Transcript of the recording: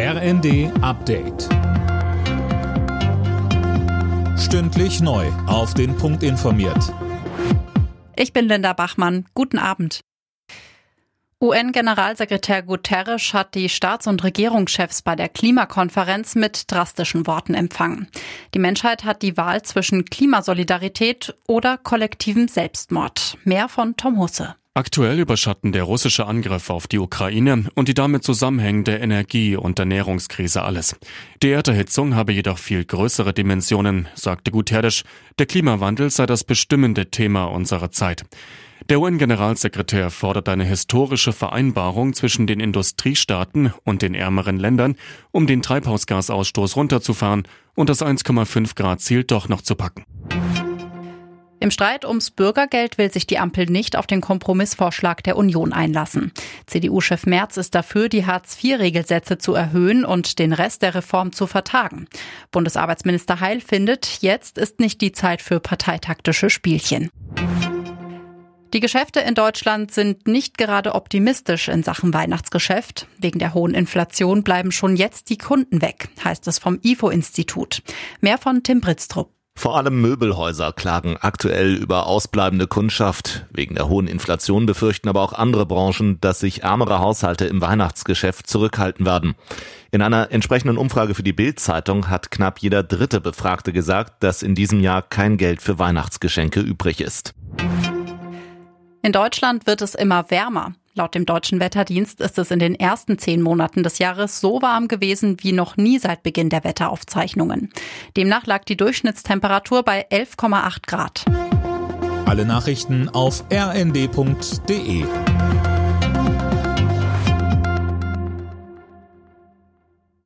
RND Update. Stündlich neu. Auf den Punkt informiert. Ich bin Linda Bachmann. Guten Abend. UN-Generalsekretär Guterres hat die Staats- und Regierungschefs bei der Klimakonferenz mit drastischen Worten empfangen. Die Menschheit hat die Wahl zwischen Klimasolidarität oder kollektivem Selbstmord. Mehr von Tom Husse. Aktuell überschatten der russische Angriff auf die Ukraine und die damit zusammenhängende Energie- und Ernährungskrise alles. Die Erderhitzung habe jedoch viel größere Dimensionen, sagte Guterres. Der Klimawandel sei das bestimmende Thema unserer Zeit. Der UN-Generalsekretär fordert eine historische Vereinbarung zwischen den Industriestaaten und den ärmeren Ländern, um den Treibhausgasausstoß runterzufahren und das 1,5 Grad Ziel doch noch zu packen. Im Streit ums Bürgergeld will sich die Ampel nicht auf den Kompromissvorschlag der Union einlassen. CDU-Chef Merz ist dafür, die Hartz-IV-Regelsätze zu erhöhen und den Rest der Reform zu vertagen. Bundesarbeitsminister Heil findet, jetzt ist nicht die Zeit für parteitaktische Spielchen. Die Geschäfte in Deutschland sind nicht gerade optimistisch in Sachen Weihnachtsgeschäft. Wegen der hohen Inflation bleiben schon jetzt die Kunden weg, heißt es vom IFO-Institut. Mehr von Tim Britztrup. Vor allem Möbelhäuser klagen aktuell über ausbleibende Kundschaft. Wegen der hohen Inflation befürchten aber auch andere Branchen, dass sich ärmere Haushalte im Weihnachtsgeschäft zurückhalten werden. In einer entsprechenden Umfrage für die Bild-Zeitung hat knapp jeder dritte Befragte gesagt, dass in diesem Jahr kein Geld für Weihnachtsgeschenke übrig ist. In Deutschland wird es immer wärmer. Laut dem deutschen Wetterdienst ist es in den ersten zehn Monaten des Jahres so warm gewesen wie noch nie seit Beginn der Wetteraufzeichnungen. Demnach lag die Durchschnittstemperatur bei 11,8 Grad. Alle Nachrichten auf rnd.de